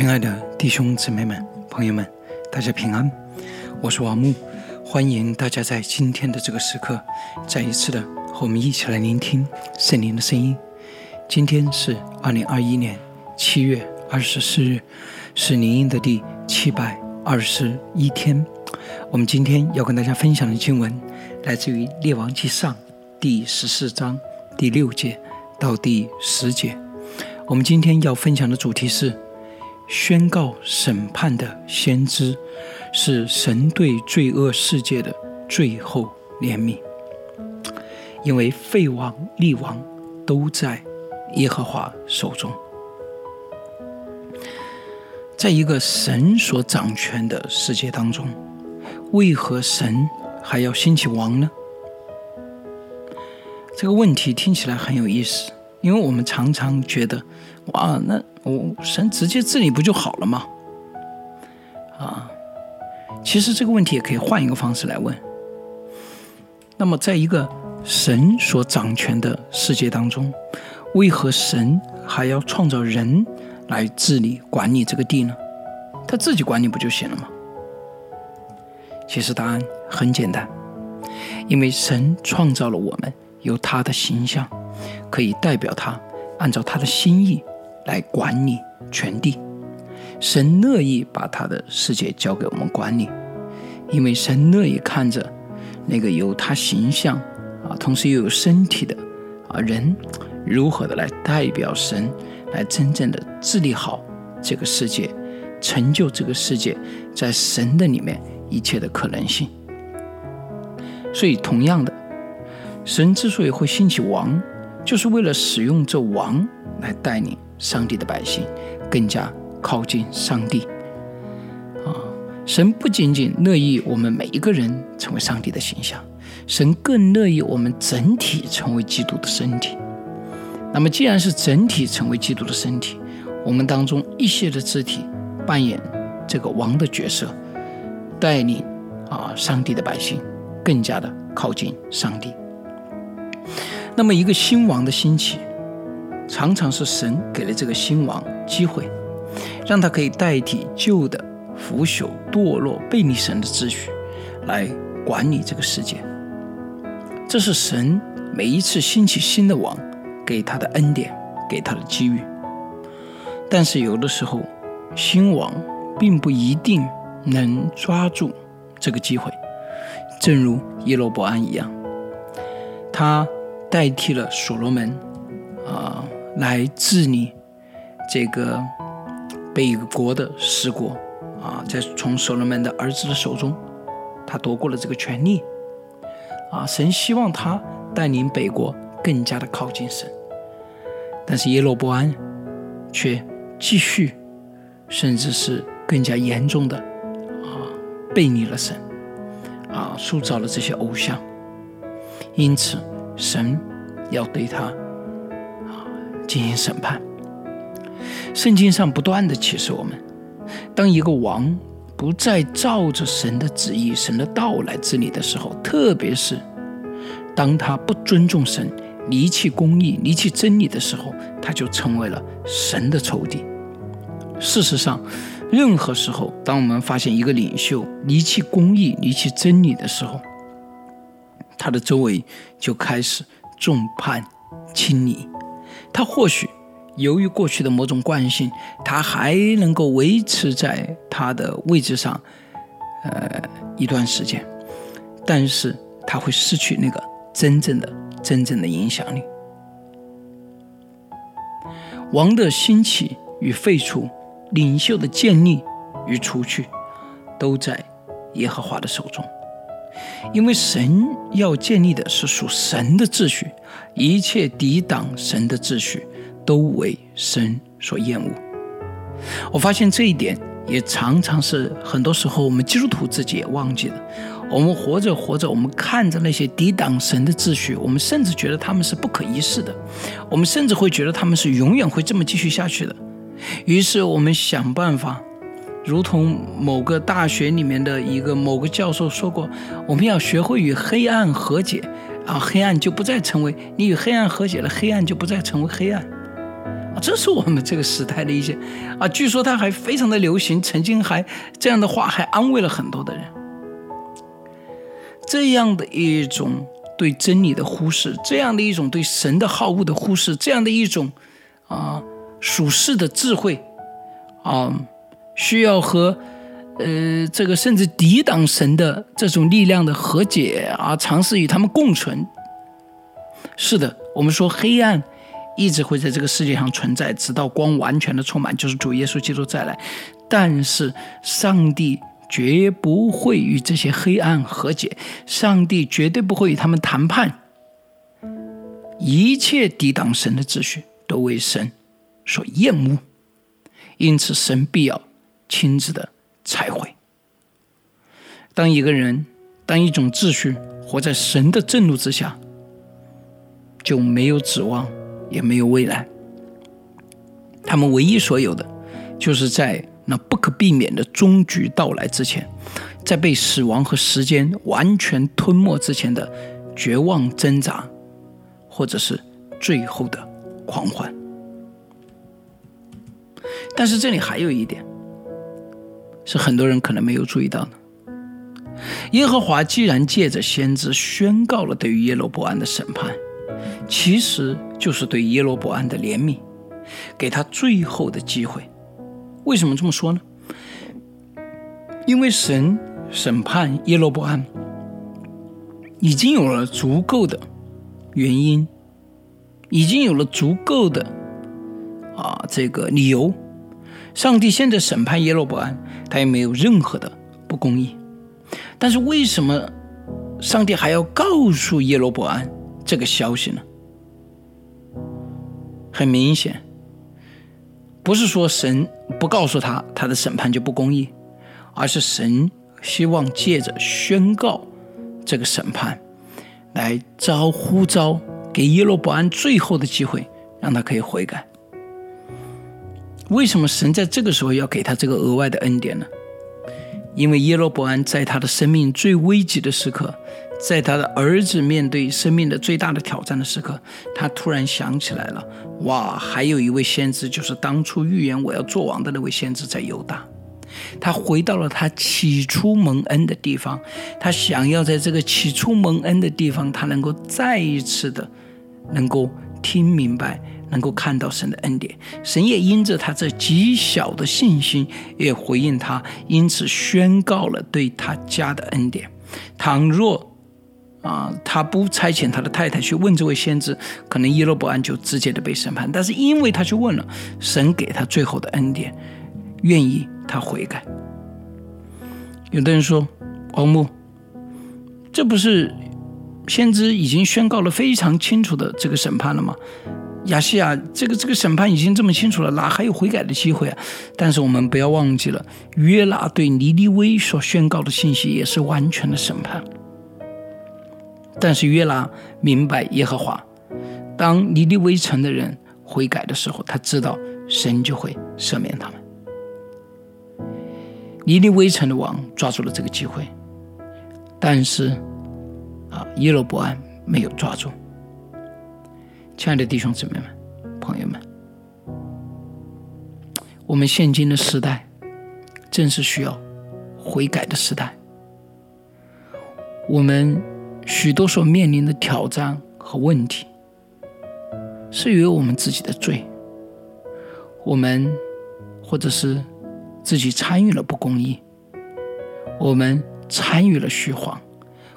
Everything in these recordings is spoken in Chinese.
亲爱的弟兄姊妹们、朋友们，大家平安！我是王木，欢迎大家在今天的这个时刻，再一次的和我们一起来聆听圣灵的声音。今天是二零二一年七月二十四日，是灵音的第七百二十一天。我们今天要跟大家分享的经文，来自于《列王纪上》第十四章第六节到第十节。我们今天要分享的主题是。宣告审判的先知，是神对罪恶世界的最后怜悯。因为废王立王都在耶和华手中，在一个神所掌权的世界当中，为何神还要兴起王呢？这个问题听起来很有意思，因为我们常常觉得，哇，那。我，神直接治理不就好了吗？啊，其实这个问题也可以换一个方式来问。那么，在一个神所掌权的世界当中，为何神还要创造人来治理管理这个地呢？他自己管理不就行了吗？其实答案很简单，因为神创造了我们，有他的形象，可以代表他，按照他的心意。来管理全地，神乐意把他的世界交给我们管理，因为神乐意看着那个有他形象啊，同时又有身体的啊人，如何的来代表神，来真正的治理好这个世界，成就这个世界在神的里面一切的可能性。所以，同样的，神之所以会兴起王，就是为了使用这王来带领。上帝的百姓更加靠近上帝啊！神不仅仅乐意我们每一个人成为上帝的形象，神更乐意我们整体成为基督的身体。那么，既然是整体成为基督的身体，我们当中一些的肢体扮演这个王的角色，带领啊上帝的百姓更加的靠近上帝。那么，一个新王的兴起。常常是神给了这个新王机会，让他可以代替旧的腐朽、堕落、背逆神的秩序，来管理这个世界。这是神每一次兴起新的王给他的恩典，给他的机遇。但是有的时候，新王并不一定能抓住这个机会，正如耶罗伯安一样，他代替了所罗门，啊。来治理这个北国的十国啊，在从所罗门的儿子的手中，他夺过了这个权利啊。神希望他带领北国更加的靠近神，但是耶罗波安却继续，甚至是更加严重的啊，背离了神啊，塑造了这些偶像，因此神要对他。进行审判。圣经上不断的启示我们：当一个王不再照着神的旨意、神的道来治理的时候，特别是当他不尊重神、离弃公义、离弃真理的时候，他就成为了神的仇敌。事实上，任何时候，当我们发现一个领袖离弃公义、离弃真理的时候，他的周围就开始众叛亲离。他或许由于过去的某种惯性，他还能够维持在他的位置上，呃，一段时间，但是他会失去那个真正的、真正的影响力。王的兴起与废除，领袖的建立与除去，都在耶和华的手中。因为神要建立的是属神的秩序，一切抵挡神的秩序都为神所厌恶。我发现这一点也常常是很多时候我们基督徒自己也忘记了。我们活着活着，我们看着那些抵挡神的秩序，我们甚至觉得他们是不可一世的，我们甚至会觉得他们是永远会这么继续下去的。于是我们想办法。如同某个大学里面的一个某个教授说过，我们要学会与黑暗和解，啊，黑暗就不再成为你与黑暗和解了，黑暗就不再成为黑暗，啊，这是我们这个时代的一些啊，据说他还非常的流行，曾经还这样的话还安慰了很多的人。这样的一种对真理的忽视，这样的一种对神的好恶的忽视，这样的一种啊属世的智慧啊，需要和呃这个甚至抵挡神的这种力量的和解啊，尝试与他们共存。是的，我们说黑暗。一直会在这个世界上存在，直到光完全的充满，就是主耶稣基督再来。但是上帝绝不会与这些黑暗和解，上帝绝对不会与他们谈判。一切抵挡神的秩序都为神所厌恶，因此神必要亲自的拆毁。当一个人，当一种秩序活在神的震怒之下，就没有指望。也没有未来，他们唯一所有的，就是在那不可避免的终局到来之前，在被死亡和时间完全吞没之前的绝望挣扎，或者是最后的狂欢。但是这里还有一点，是很多人可能没有注意到的：耶和华既然借着先知宣告了对于耶罗伯安的审判。其实就是对耶罗伯安的怜悯，给他最后的机会。为什么这么说呢？因为神审判耶罗伯安已经有了足够的原因，已经有了足够的啊这个理由。上帝现在审判耶罗伯安，他也没有任何的不公义。但是为什么上帝还要告诉耶罗伯安这个消息呢？很明显，不是说神不告诉他他的审判就不公义，而是神希望借着宣告这个审判，来招呼召给耶罗伯安最后的机会，让他可以悔改。为什么神在这个时候要给他这个额外的恩典呢？因为耶罗伯安在他的生命最危急的时刻。在他的儿子面对生命的最大的挑战的时刻，他突然想起来了：哇，还有一位先知，就是当初预言我要做王的那位先知，在犹大。他回到了他起初蒙恩的地方，他想要在这个起初蒙恩的地方，他能够再一次的能够听明白，能够看到神的恩典。神也因着他这极小的信心，也回应他，因此宣告了对他家的恩典。倘若啊，他不差遣他的太太去问这位先知，可能耶罗伯安就直接的被审判。但是因为他去问了，神给他最后的恩典，愿意他悔改。有的人说，王木，这不是先知已经宣告了非常清楚的这个审判了吗？亚西亚，这个这个审判已经这么清楚了，哪还有悔改的机会啊？但是我们不要忘记了，约拿对尼利微所宣告的信息也是完全的审判。但是约拿明白耶和华，当尼尼微城的人悔改的时候，他知道神就会赦免他们。尼尼微城的王抓住了这个机会，但是啊，耶罗伯安没有抓住。亲爱的弟兄姊妹们、朋友们，我们现今的时代正是需要悔改的时代，我们。许多所面临的挑战和问题，是由于我们自己的罪，我们或者是自己参与了不公义，我们参与了虚谎，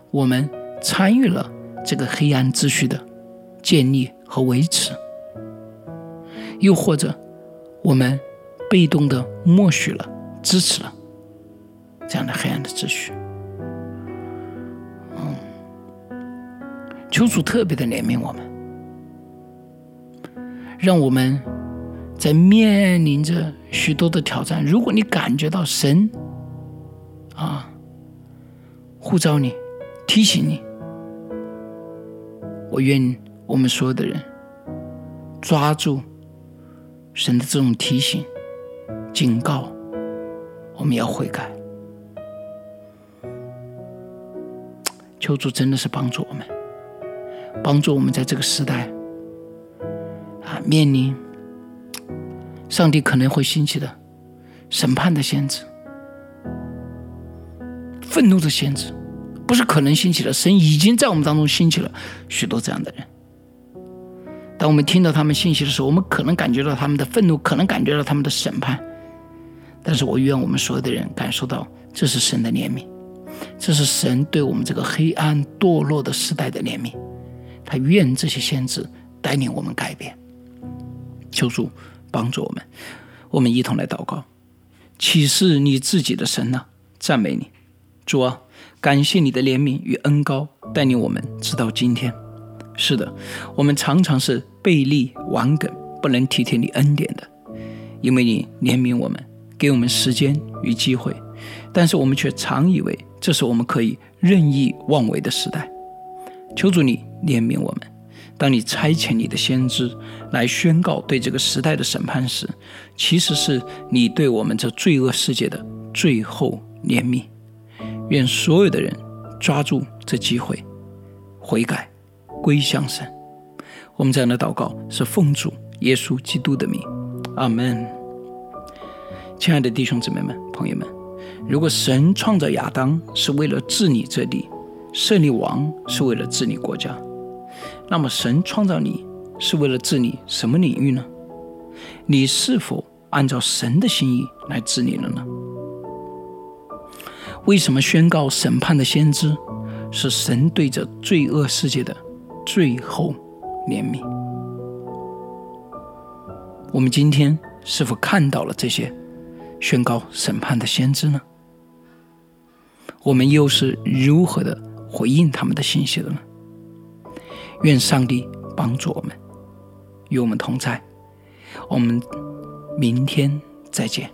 我们参与了这个黑暗秩序的建立和维持，又或者我们被动的默许了、支持了这样的黑暗的秩序。求主特别的怜悯我们，让我们在面临着许多的挑战。如果你感觉到神啊呼召你、提醒你，我愿我们所有的人抓住神的这种提醒、警告，我们要悔改。求主真的是帮助我们。帮助我们在这个时代啊，面临上帝可能会兴起的审判的限制、愤怒的限制，不是可能兴起的，神已经在我们当中兴起了许多这样的人。当我们听到他们信息的时候，我们可能感觉到他们的愤怒，可能感觉到他们的审判。但是我愿我们所有的人感受到，这是神的怜悯，这是神对我们这个黑暗堕落的时代的怜悯。他愿这些先知带领我们改变。求主帮助我们，我们一同来祷告。启示你自己的神呐，赞美你，主啊，感谢你的怜悯与恩高，带领我们直到今天。是的，我们常常是背立顽梗，不能体贴你恩典的，因为你怜悯我们，给我们时间与机会，但是我们却常以为这是我们可以任意妄为的时代。求主你怜悯我们，当你差遣你的先知来宣告对这个时代的审判时，其实是你对我们这罪恶世界的最后怜悯。愿所有的人抓住这机会悔改。归向神，我们这样的祷告是奉主耶稣基督的名，阿门。亲爱的弟兄姊妹们、朋友们，如果神创造亚当是为了治理这地，设立王是为了治理国家，那么神创造你是为了治理什么领域呢？你是否按照神的心意来治理了呢？为什么宣告审判的先知是神对着罪恶世界的？最后怜悯，我们今天是否看到了这些宣告审判的先知呢？我们又是如何的回应他们的信息的呢？愿上帝帮助我们，与我们同在。我们明天再见。